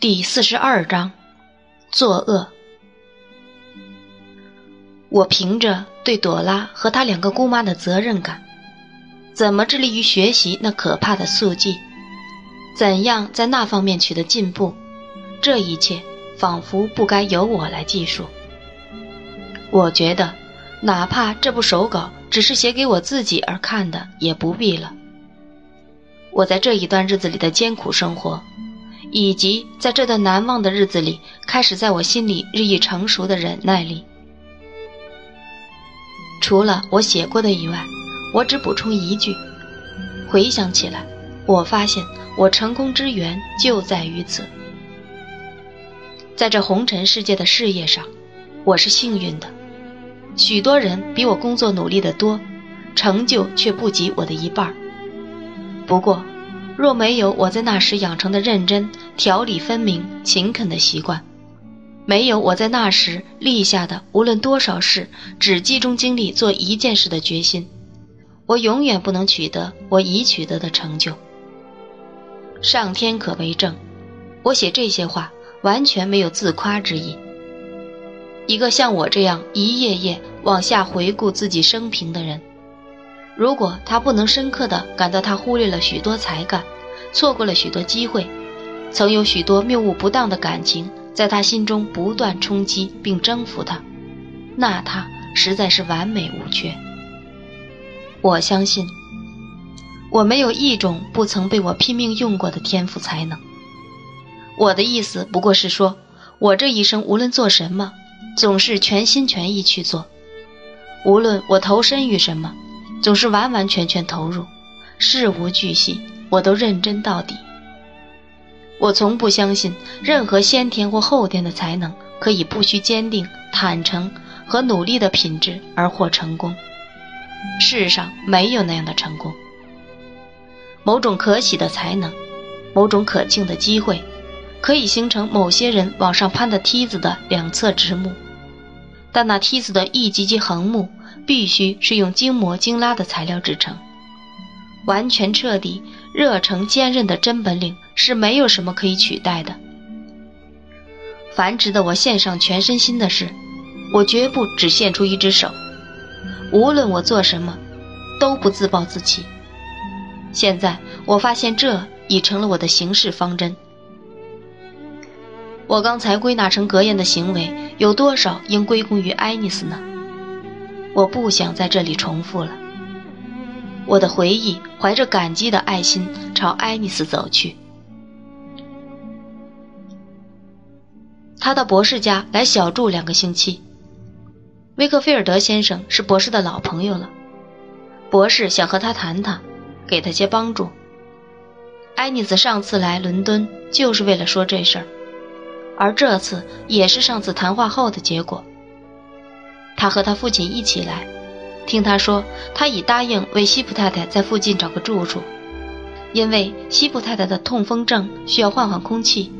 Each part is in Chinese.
第四十二章，作恶。我凭着对朵拉和她两个姑妈的责任感，怎么致力于学习那可怕的速记？怎样在那方面取得进步？这一切仿佛不该由我来记述。我觉得，哪怕这部手稿只是写给我自己而看的，也不必了。我在这一段日子里的艰苦生活，以及在这段难忘的日子里，开始在我心里日益成熟的忍耐力。除了我写过的以外，我只补充一句：回想起来，我发现我成功之源就在于此。在这红尘世界的事业上，我是幸运的。许多人比我工作努力得多，成就却不及我的一半。不过，若没有我在那时养成的认真、条理分明、勤恳的习惯，没有我在那时立下的无论多少事只集中精力做一件事的决心，我永远不能取得我已取得的成就。上天可为证，我写这些话完全没有自夸之意。一个像我这样一页页往下回顾自己生平的人，如果他不能深刻地感到他忽略了许多才干，错过了许多机会，曾有许多谬误不当的感情。在他心中不断冲击并征服他，那他实在是完美无缺。我相信，我没有一种不曾被我拼命用过的天赋才能。我的意思不过是说，我这一生无论做什么，总是全心全意去做；无论我投身于什么，总是完完全全投入，事无巨细，我都认真到底。我从不相信任何先天或后天的才能可以不需坚定、坦诚和努力的品质而获成功。世上没有那样的成功。某种可喜的才能，某种可敬的机会，可以形成某些人往上攀的梯子的两侧直木，但那梯子的一级级横木必须是用精磨精拉的材料制成，完全彻底。热诚坚韧的真本领是没有什么可以取代的。凡值得我献上全身心的事，我绝不只献出一只手。无论我做什么，都不自暴自弃。现在我发现这已成了我的行事方针。我刚才归纳成格言的行为，有多少应归功于爱丽丝呢？我不想在这里重复了。我的回忆怀着感激的爱心朝爱丽丝走去。他到博士家来小住两个星期。威克菲尔德先生是博士的老朋友了，博士想和他谈谈，给他些帮助。爱丽丝上次来伦敦就是为了说这事儿，而这次也是上次谈话后的结果。他和他父亲一起来。听他说，他已答应为西普太太在附近找个住处，因为西普太太的痛风症需要换换空气，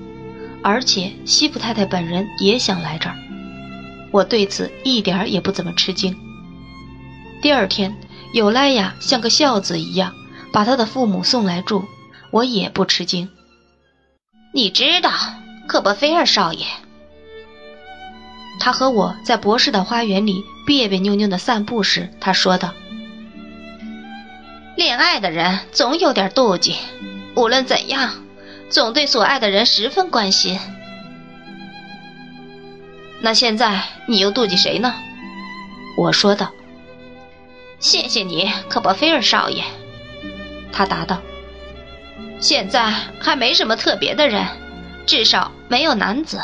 而且西普太太本人也想来这儿。我对此一点儿也不怎么吃惊。第二天，尤莱雅像个孝子一样把他的父母送来住，我也不吃惊。你知道，克伯菲尔少爷。他和我在博士的花园里别别扭扭的散步时，他说道：“恋爱的人总有点妒忌，无论怎样，总对所爱的人十分关心。那现在你又妒忌谁呢？”我说道。“谢谢你，科波菲尔少爷。”他答道。“现在还没什么特别的人，至少没有男子。”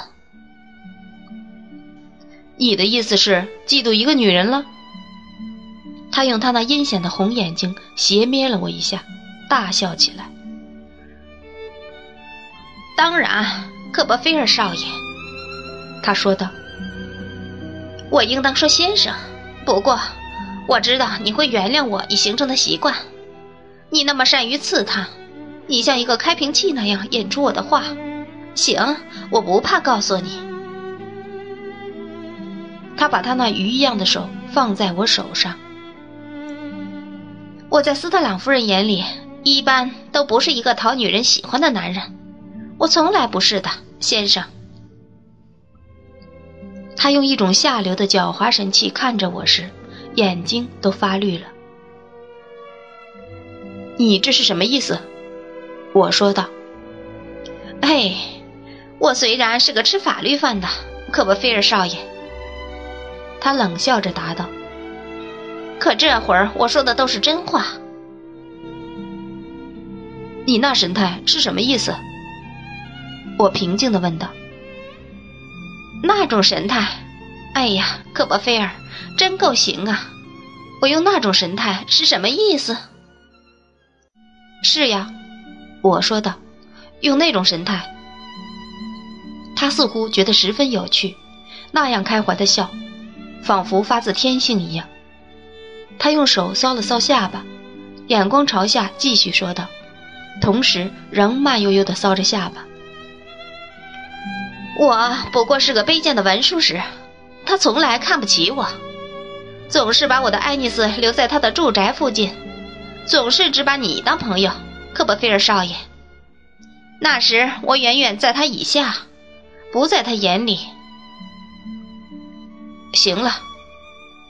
你的意思是嫉妒一个女人了？他用他那阴险的红眼睛斜瞥了我一下，大笑起来。当然，科波菲尔少爷，他说道。我应当说先生，不过我知道你会原谅我已形成的习惯。你那么善于刺探，你像一个开瓶器那样引出我的话。行，我不怕告诉你。他把他那鱼一样的手放在我手上。我在斯特朗夫人眼里，一般都不是一个讨女人喜欢的男人。我从来不是的，先生。他用一种下流的狡猾神气看着我时，眼睛都发绿了。你这是什么意思？我说道。嘿，我虽然是个吃法律饭的，可不菲尔少爷。他冷笑着答道。可这会儿我说的都是真话。你那神态是什么意思？我平静的问道。那种神态，哎呀，可波菲尔，真够行啊！我用那种神态是什么意思？是呀，我说道，用那种神态。他似乎觉得十分有趣，那样开怀的笑，仿佛发自天性一样。他用手搔了搔下巴，眼光朝下，继续说道，同时仍慢悠悠地搔着下巴。我不过是个卑贱的文书使，他从来看不起我，总是把我的爱丽丝留在他的住宅附近，总是只把你当朋友，科伯菲尔少爷。那时我远远在他以下，不在他眼里。行了，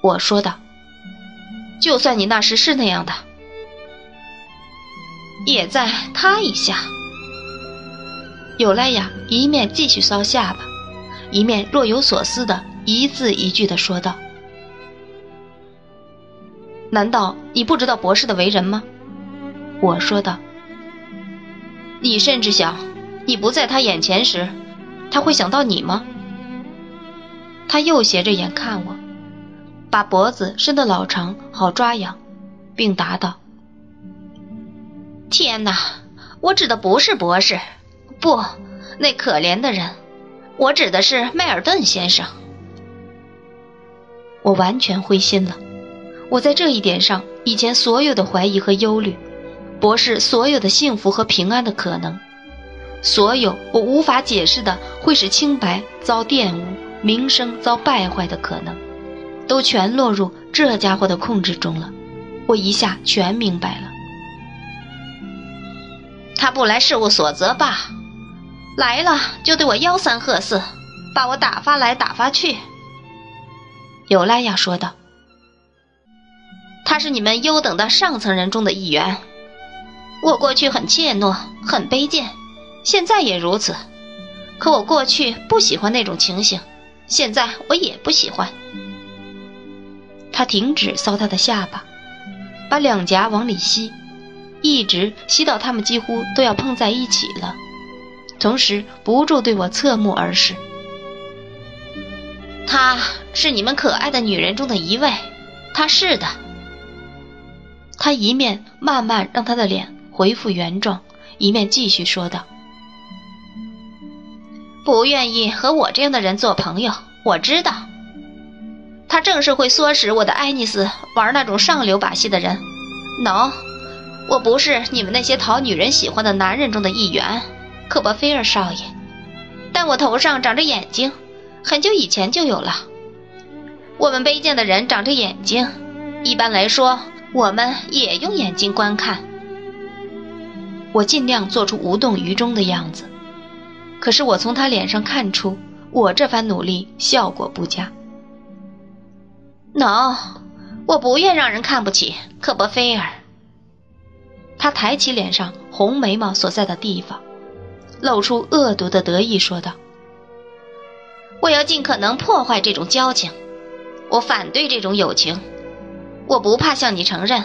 我说道，就算你那时是那样的，也在他以下。尤莱娅一面继续搔下巴，一面若有所思的一字一句的说道：“难道你不知道博士的为人吗？”我说道：“你甚至想，你不在他眼前时，他会想到你吗？”他又斜着眼看我，把脖子伸得老长，好抓痒，并答道：“天哪，我指的不是博士。”不，那可怜的人，我指的是迈尔顿先生。我完全灰心了。我在这一点上，以前所有的怀疑和忧虑，博士所有的幸福和平安的可能，所有我无法解释的会使清白遭玷污、名声遭败坏的可能，都全落入这家伙的控制中了。我一下全明白了。他不来事务所则罢。来了就对我吆三喝四，把我打发来打发去。”尤莱娅说道。“他是你们优等的上层人中的一员。我过去很怯懦，很卑贱，现在也如此。可我过去不喜欢那种情形，现在我也不喜欢。”他停止搔他的下巴，把两颊往里吸，一直吸到他们几乎都要碰在一起了。同时不住对我侧目而视。她是你们可爱的女人中的一位，她是的。他一面慢慢让他的脸恢复原状，一面继续说道：“不愿意和我这样的人做朋友，我知道。他正是会唆使我的爱丽丝玩那种上流把戏的人。喏，我不是你们那些讨女人喜欢的男人中的一员。”科波菲尔少爷，但我头上长着眼睛，很久以前就有了。我们卑贱的人长着眼睛，一般来说，我们也用眼睛观看。我尽量做出无动于衷的样子，可是我从他脸上看出，我这番努力效果不佳。喏，我不愿让人看不起科伯菲尔。他抬起脸上红眉毛所在的地方。露出恶毒的得意，说道：“我要尽可能破坏这种交情，我反对这种友情。我不怕向你承认，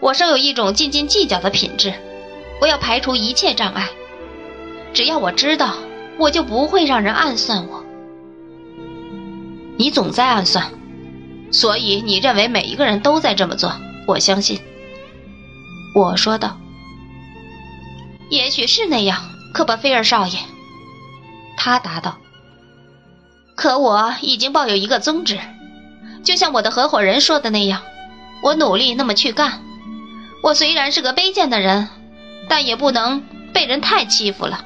我生有一种斤斤计较的品质。我要排除一切障碍，只要我知道，我就不会让人暗算我。你总在暗算，所以你认为每一个人都在这么做。我相信。”我说道：“也许是那样。”科巴菲尔少爷，他答道：“可我已经抱有一个宗旨，就像我的合伙人说的那样，我努力那么去干。我虽然是个卑贱的人，但也不能被人太欺负了。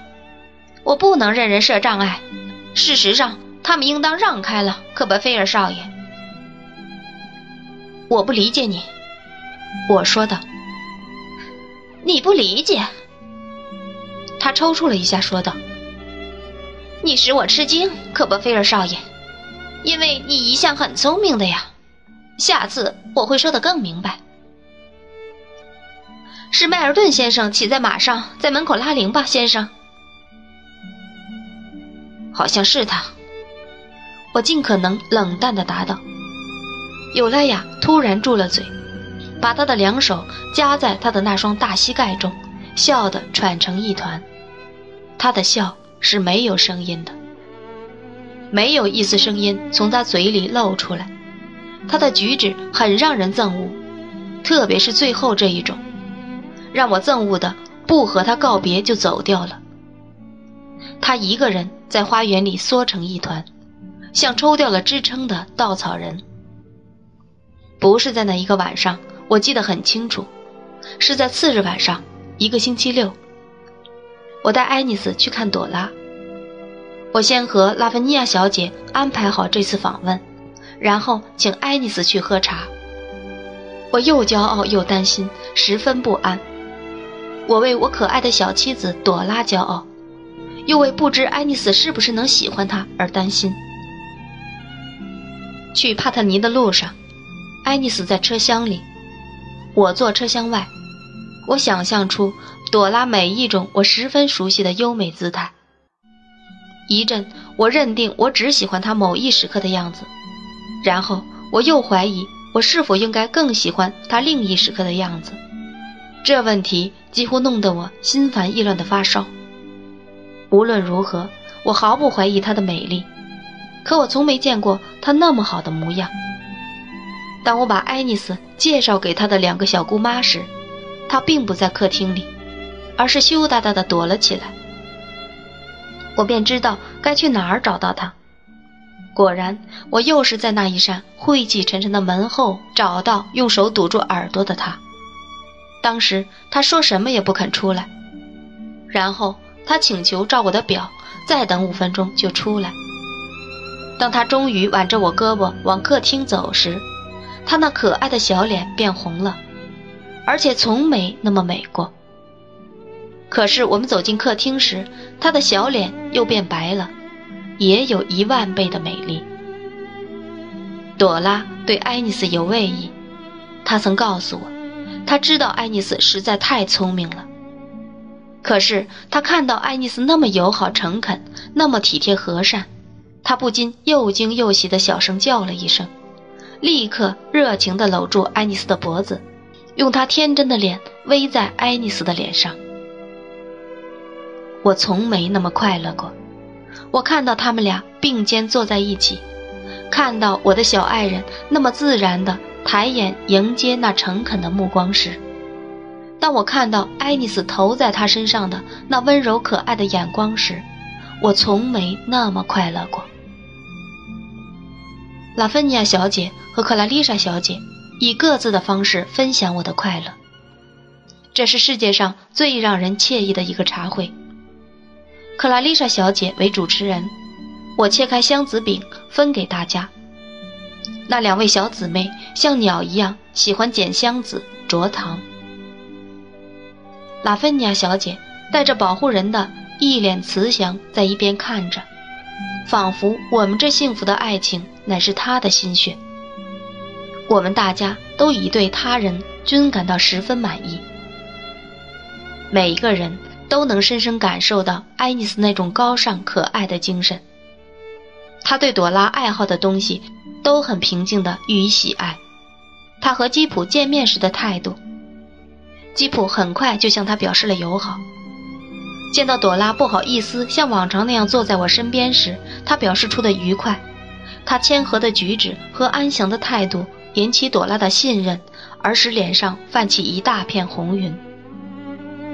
我不能任人设障碍。事实上，他们应当让开了。科波菲尔少爷，我不理解你。”我说道：“你不理解。”他抽搐了一下，说道：“你使我吃惊，可伯菲尔少爷，因为你一向很聪明的呀。下次我会说得更明白。是迈尔顿先生骑在马上在门口拉铃吧，先生？好像是他。我尽可能冷淡地答道。尤莱雅突然住了嘴，把她的两手夹在他的那双大膝盖中，笑得喘成一团。她的笑是没有声音的，没有一丝声音从她嘴里露出来。她的举止很让人憎恶，特别是最后这一种，让我憎恶的不和他告别就走掉了。他一个人在花园里缩成一团，像抽掉了支撑的稻草人。不是在那一个晚上，我记得很清楚，是在次日晚上，一个星期六。我带爱丽丝去看朵拉。我先和拉芬尼亚小姐安排好这次访问，然后请爱丽丝去喝茶。我又骄傲又担心，十分不安。我为我可爱的小妻子朵拉骄傲，又为不知爱丽丝是不是能喜欢他而担心。去帕特尼的路上。爱丽丝在车厢里，我坐车厢外。我想象出朵拉每一种我十分熟悉的优美姿态。一阵，我认定我只喜欢她某一时刻的样子，然后我又怀疑我是否应该更喜欢她另一时刻的样子。这问题几乎弄得我心烦意乱的发烧。无论如何，我毫不怀疑她的美丽，可我从没见过她那么好的模样。当我把爱丽丝介绍给她的两个小姑妈时，她并不在客厅里，而是羞答答地躲了起来。我便知道该去哪儿找到她。果然，我又是在那一扇晦气沉沉的门后找到用手堵住耳朵的她。当时她说什么也不肯出来，然后他请求照我的表再等五分钟就出来。当他终于挽着我胳膊往客厅走时，他那可爱的小脸变红了，而且从没那么美过。可是我们走进客厅时，他的小脸又变白了，也有一万倍的美丽。朵拉对爱丽丝有畏意，她曾告诉我，她知道爱丽丝实在太聪明了。可是他看到爱丽丝那么友好诚恳，那么体贴和善，他不禁又惊又喜地小声叫了一声。立刻热情地搂住爱丽丝的脖子，用他天真的脸偎在爱丽丝的脸上。我从没那么快乐过。我看到他们俩并肩坐在一起，看到我的小爱人那么自然地抬眼迎接那诚恳的目光时，当我看到爱丽丝投在他身上的那温柔可爱的眼光时，我从没那么快乐过。拉芬尼亚小姐和克拉丽莎小姐以各自的方式分享我的快乐。这是世界上最让人惬意的一个茶会。克拉丽莎小姐为主持人，我切开香子饼分给大家。那两位小姊妹像鸟一样喜欢捡香子、啄糖。拉芬尼亚小姐带着保护人的一脸慈祥，在一边看着。仿佛我们这幸福的爱情乃是他的心血，我们大家都已对他人均感到十分满意。每一个人都能深深感受到爱丽丝那种高尚可爱的精神。他对朵拉爱好的东西都很平静地予以喜爱。他和基普见面时的态度，基普很快就向他表示了友好。见到朵拉不好意思像往常那样坐在我身边时，他表示出的愉快。他谦和的举止和安详的态度引起朵拉的信任，而使脸上泛起一大片红云。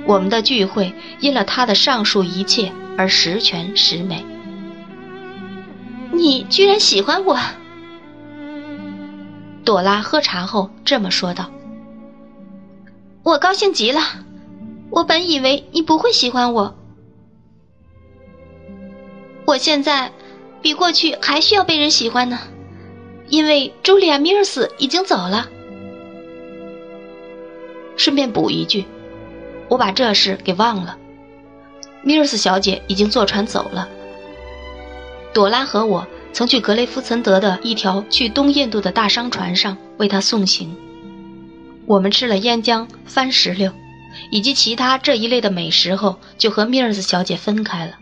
我们的聚会因了他的上述一切而十全十美。你居然喜欢我？朵拉喝茶后这么说道。我高兴极了。我本以为你不会喜欢我，我现在比过去还需要被人喜欢呢，因为茱莉亚·米尔斯已经走了。顺便补一句，我把这事给忘了，米尔斯小姐已经坐船走了。朵拉和我曾去格雷夫岑德的一条去东印度的大商船上为他送行。我们吃了烟浆、番石榴，以及其他这一类的美食后，就和米尔斯小姐分开了。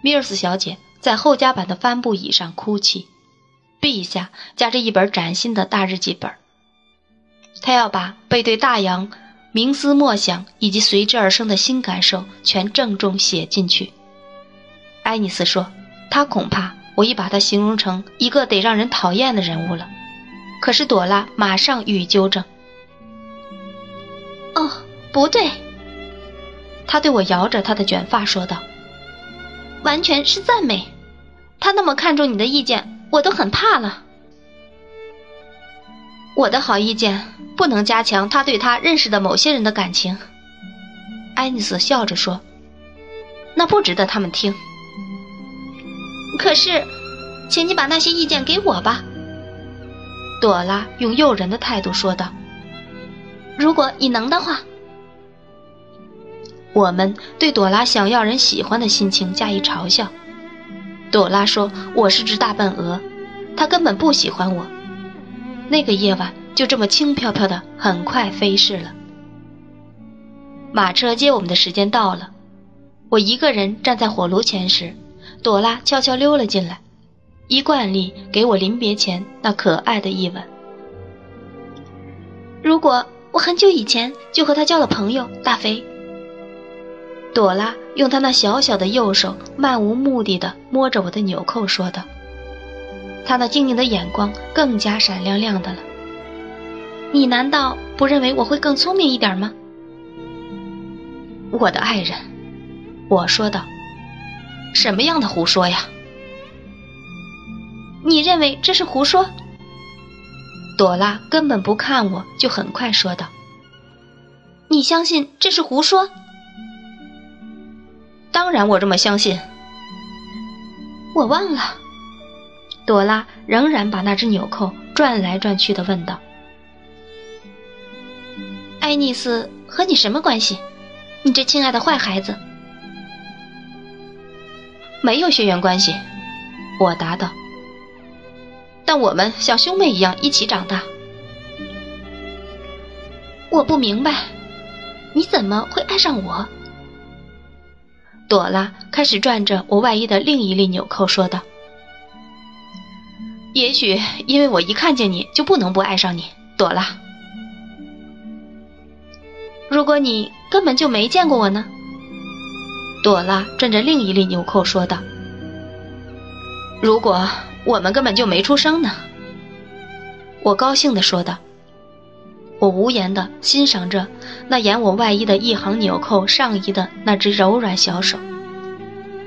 米尔斯小姐在后甲板的帆布椅上哭泣，臂下夹着一本崭新的大日记本。她要把背对大洋、冥思默想以及随之而生的新感受全郑重写进去。艾尼斯说：“他恐怕我已把他形容成一个得让人讨厌的人物了。”可是朵拉马上予以纠正：“哦，不对。”他对我摇着他的卷发说道。完全是赞美，他那么看重你的意见，我都很怕了。我的好意见不能加强他对他认识的某些人的感情。爱丽丝笑着说：“那不值得他们听。”可是，请你把那些意见给我吧。”朵拉用诱人的态度说道。“如果你能的话。”我们对朵拉想要人喜欢的心情加以嘲笑。朵拉说：“我是只大笨鹅，他根本不喜欢我。”那个夜晚就这么轻飘飘的，很快飞逝了。马车接我们的时间到了，我一个人站在火炉前时，朵拉悄悄溜了进来，一惯例给我临别前那可爱的一吻。如果我很久以前就和他交了朋友，大肥。朵拉用她那小小的右手漫无目的地摸着我的纽扣，说道：“她那晶莹的眼光更加闪亮亮的了。你难道不认为我会更聪明一点吗？”我的爱人，我说道：“什么样的胡说呀？”你认为这是胡说？朵拉根本不看我，就很快说道：“你相信这是胡说？”当然，我这么相信。我忘了。朵拉仍然把那只纽扣转来转去的问道：“爱丽丝和你什么关系？你这亲爱的坏孩子。”没有血缘关系，我答道。但我们像兄妹一样一起长大。我不明白，你怎么会爱上我？朵拉开始转着我外衣的另一粒纽扣，说道：“也许因为我一看见你就不能不爱上你，朵拉。如果你根本就没见过我呢？”朵拉转着另一粒纽扣说道：“如果我们根本就没出生呢？”我高兴地说道。我无言地欣赏着那沿我外衣的一行纽扣上移的那只柔软小手，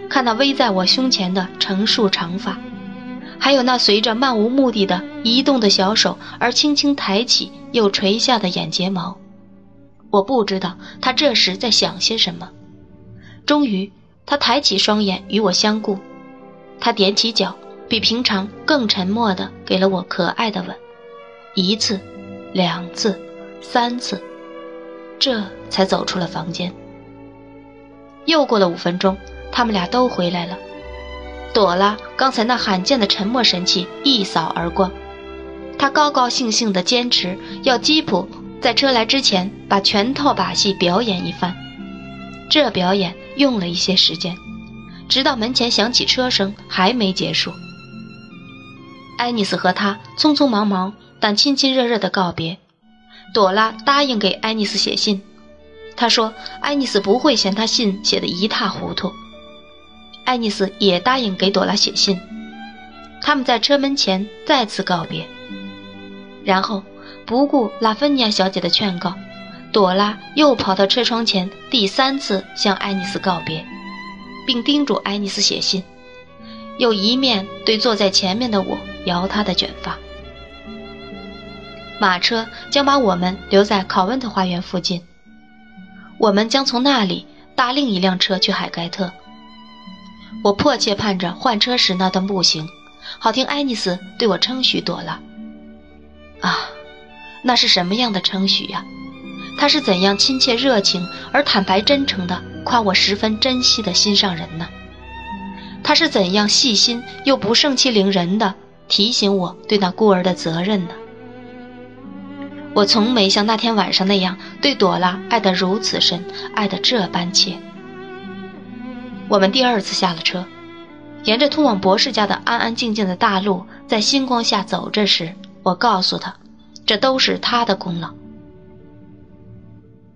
看那偎在我胸前的成束长发，还有那随着漫无目的的移动的小手而轻轻抬起又垂下的眼睫毛。我不知道他这时在想些什么。终于，他抬起双眼与我相顾，他踮起脚，比平常更沉默地给了我可爱的吻，一次。两次，三次，这才走出了房间。又过了五分钟，他们俩都回来了。朵拉刚才那罕见的沉默神气一扫而光，她高高兴兴地坚持要吉普在车来之前把全套把戏表演一番。这表演用了一些时间，直到门前响起车声还没结束。爱丽丝和他匆匆忙忙。但亲亲热热的告别，朵拉答应给爱丽丝写信。她说爱丽丝不会嫌她信写的一塌糊涂。爱丽丝也答应给朵拉写信。他们在车门前再次告别，然后不顾拉芬尼亚小姐的劝告，朵拉又跑到车窗前，第三次向爱丽丝告别，并叮嘱爱丽丝写信，又一面对坐在前面的我摇他的卷发。马车将把我们留在考温特花园附近，我们将从那里搭另一辆车去海盖特。我迫切盼着换车时那段步行，好听爱丽丝对我称许朵拉。啊，那是什么样的称许呀？他是怎样亲切热情而坦白真诚地夸我十分珍惜的心上人呢？他是怎样细心又不盛气凌人的提醒我对那孤儿的责任呢？我从没像那天晚上那样对朵拉爱得如此深，爱得这般切。我们第二次下了车，沿着通往博士家的安安静静的大路，在星光下走着时，我告诉他，这都是他的功劳。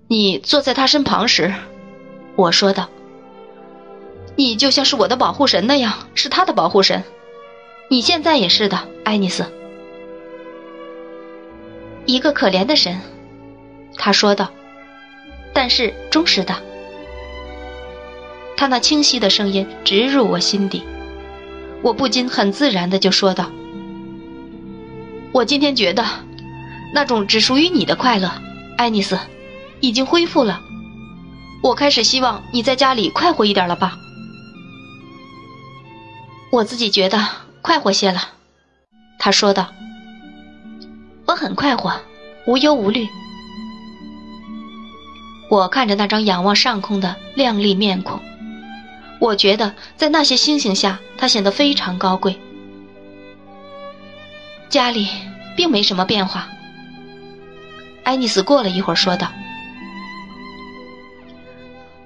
你坐在他身旁时，我说道：“你就像是我的保护神那样，是他的保护神。你现在也是的，爱丽丝。”一个可怜的神，他说道，但是忠实的。他那清晰的声音直入我心底，我不禁很自然的就说道：“我今天觉得，那种只属于你的快乐，爱丽丝，已经恢复了。我开始希望你在家里快活一点了吧？我自己觉得快活些了。”他说道。我很快活，无忧无虑。我看着那张仰望上空的亮丽面孔，我觉得在那些星星下，他显得非常高贵。家里并没什么变化。爱丽丝过了一会儿说道：“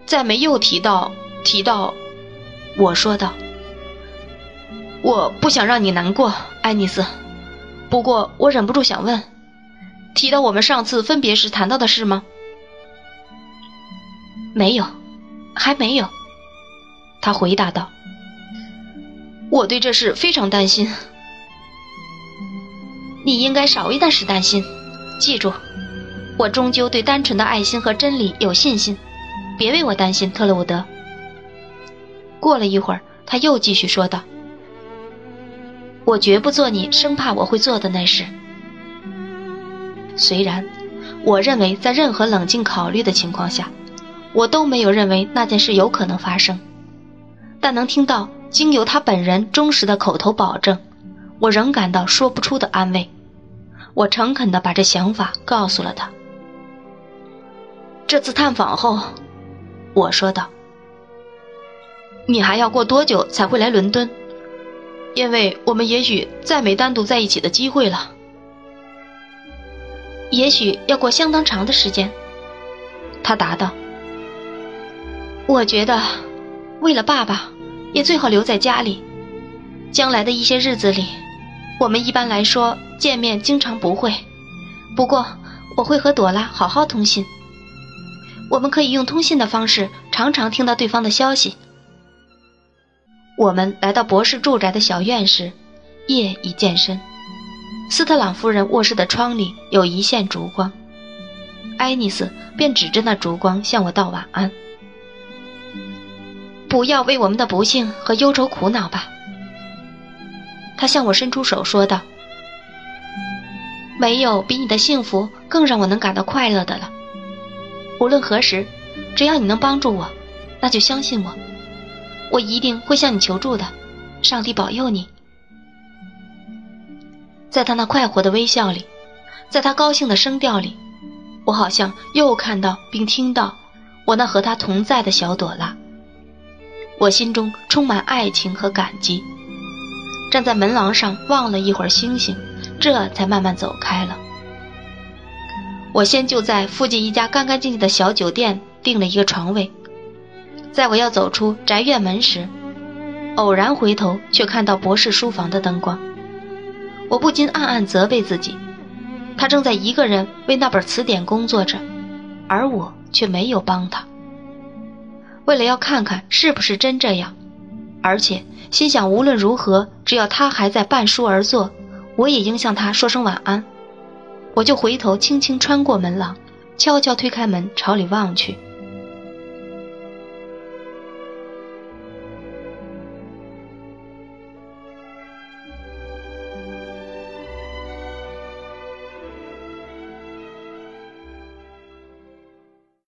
再没又提到提到。”我说道：“我不想让你难过，爱丽丝。”不过，我忍不住想问：提到我们上次分别时谈到的事吗？没有，还没有。他回答道：“我对这事非常担心。你应该少一点时担心。记住，我终究对单纯的爱心和真理有信心。别为我担心，特鲁伍德。”过了一会儿，他又继续说道。我绝不做你生怕我会做的那事。虽然，我认为在任何冷静考虑的情况下，我都没有认为那件事有可能发生，但能听到经由他本人忠实的口头保证，我仍感到说不出的安慰。我诚恳地把这想法告诉了他。这次探访后，我说道：“你还要过多久才会来伦敦？”因为我们也许再没单独在一起的机会了，也许要过相当长的时间。他答道：“我觉得，为了爸爸，也最好留在家里。将来的一些日子里，我们一般来说见面经常不会。不过，我会和朵拉好好通信。我们可以用通信的方式，常常听到对方的消息。”我们来到博士住宅的小院时，夜已渐深。斯特朗夫人卧室的窗里有一线烛光，爱丽丝便指着那烛光向我道晚安。不要为我们的不幸和忧愁苦恼吧，她向我伸出手说道。没有比你的幸福更让我能感到快乐的了。无论何时，只要你能帮助我，那就相信我。我一定会向你求助的，上帝保佑你。在他那快活的微笑里，在他高兴的声调里，我好像又看到并听到我那和他同在的小朵拉。我心中充满爱情和感激，站在门廊上望了一会儿星星，这才慢慢走开了。我先就在附近一家干干净净的小酒店订了一个床位。在我要走出宅院门时，偶然回头，却看到博士书房的灯光，我不禁暗暗责备自己：他正在一个人为那本词典工作着，而我却没有帮他。为了要看看是不是真这样，而且心想无论如何，只要他还在半书而坐，我也应向他说声晚安。我就回头轻轻穿过门廊，悄悄推开门，朝里望去。